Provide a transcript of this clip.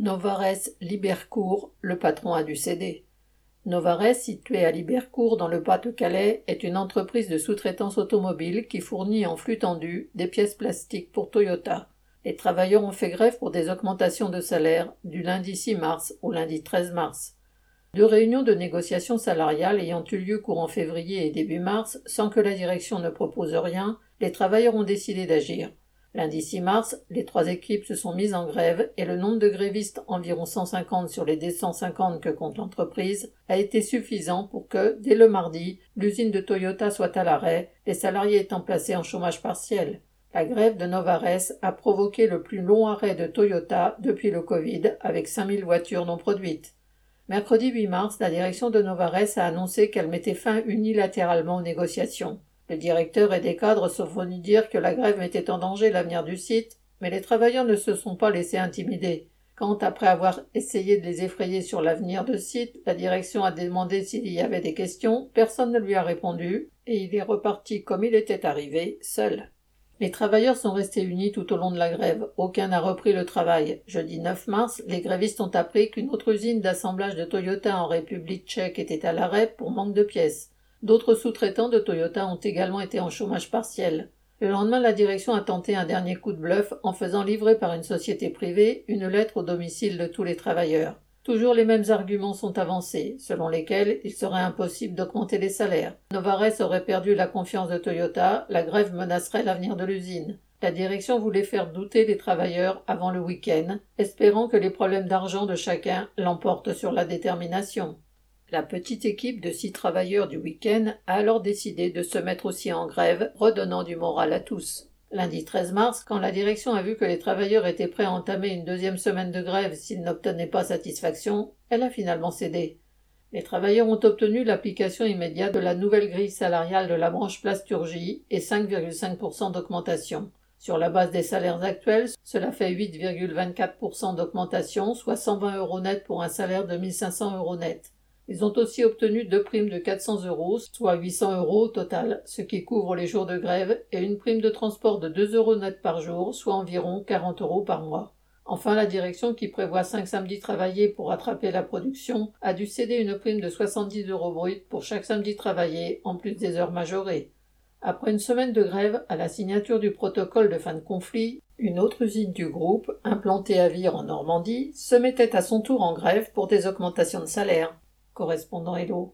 Novares Libercourt, le patron a dû céder. Novares, situé à Libercourt dans le Pas-de-Calais, est une entreprise de sous-traitance automobile qui fournit en flux tendu des pièces plastiques pour Toyota. Les travailleurs ont fait grève pour des augmentations de salaire du lundi 6 mars au lundi 13 mars. Deux réunions de négociations salariales ayant eu lieu courant février et début mars, sans que la direction ne propose rien, les travailleurs ont décidé d'agir. Lundi 6 mars, les trois équipes se sont mises en grève et le nombre de grévistes, environ 150 sur les 250 que compte l'entreprise, a été suffisant pour que, dès le mardi, l'usine de Toyota soit à l'arrêt, les salariés étant placés en chômage partiel. La grève de Novares a provoqué le plus long arrêt de Toyota depuis le Covid, avec 5000 voitures non produites. Mercredi 8 mars, la direction de Novares a annoncé qu'elle mettait fin unilatéralement aux négociations. Le directeur et des cadres sont venus dire que la grève mettait en danger l'avenir du site, mais les travailleurs ne se sont pas laissés intimider. Quand, après avoir essayé de les effrayer sur l'avenir de site, la direction a demandé s'il y avait des questions, personne ne lui a répondu, et il est reparti comme il était arrivé, seul. Les travailleurs sont restés unis tout au long de la grève. Aucun n'a repris le travail. Jeudi 9 mars, les grévistes ont appris qu'une autre usine d'assemblage de Toyota en République tchèque était à l'arrêt pour manque de pièces. D'autres sous-traitants de Toyota ont également été en chômage partiel. Le lendemain, la direction a tenté un dernier coup de bluff en faisant livrer par une société privée une lettre au domicile de tous les travailleurs. Toujours les mêmes arguments sont avancés, selon lesquels il serait impossible d'augmenter les salaires. Novares aurait perdu la confiance de Toyota, la grève menacerait l'avenir de l'usine. La direction voulait faire douter les travailleurs avant le week-end, espérant que les problèmes d'argent de chacun l'emportent sur la détermination. La petite équipe de six travailleurs du week-end a alors décidé de se mettre aussi en grève, redonnant du moral à tous. Lundi 13 mars, quand la direction a vu que les travailleurs étaient prêts à entamer une deuxième semaine de grève s'ils n'obtenaient pas satisfaction, elle a finalement cédé. Les travailleurs ont obtenu l'application immédiate de la nouvelle grille salariale de la branche plasturgie et 5,5% d'augmentation. Sur la base des salaires actuels, cela fait 8,24% d'augmentation, soit 120 euros net pour un salaire de 1500 euros net. Ils ont aussi obtenu deux primes de 400 euros, soit 800 euros au total, ce qui couvre les jours de grève, et une prime de transport de 2 euros net par jour, soit environ 40 euros par mois. Enfin, la direction, qui prévoit 5 samedis travaillés pour rattraper la production, a dû céder une prime de 70 euros brut pour chaque samedi travaillé, en plus des heures majorées. Après une semaine de grève, à la signature du protocole de fin de conflit, une autre usine du groupe, implantée à Vire en Normandie, se mettait à son tour en grève pour des augmentations de salaire correspondant Hello